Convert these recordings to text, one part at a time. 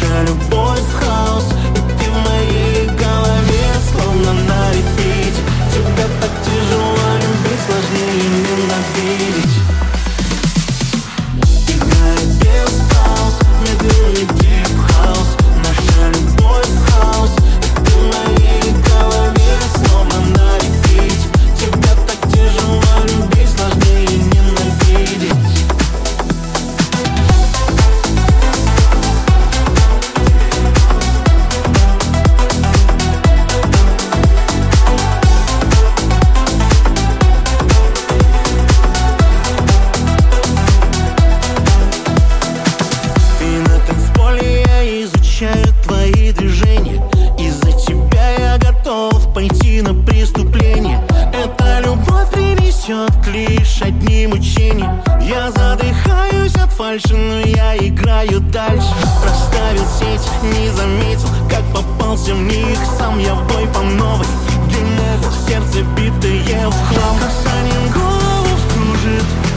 наша любовь фальши, но я играю дальше. Проставил сеть, не заметил, как попался в них Сам я бой по новой, дерьмово, сердце битое в хлам Касание голову кружит.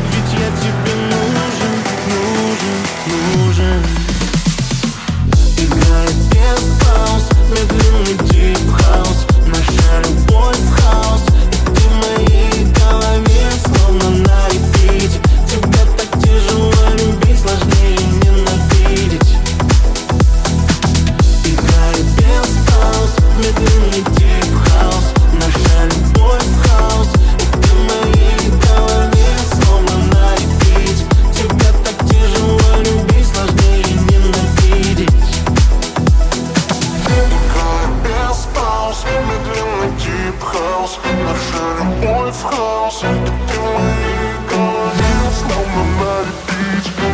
deep house, naar sharing ooit chaos. Ik heb in mijn kanaal, snel naar de beach.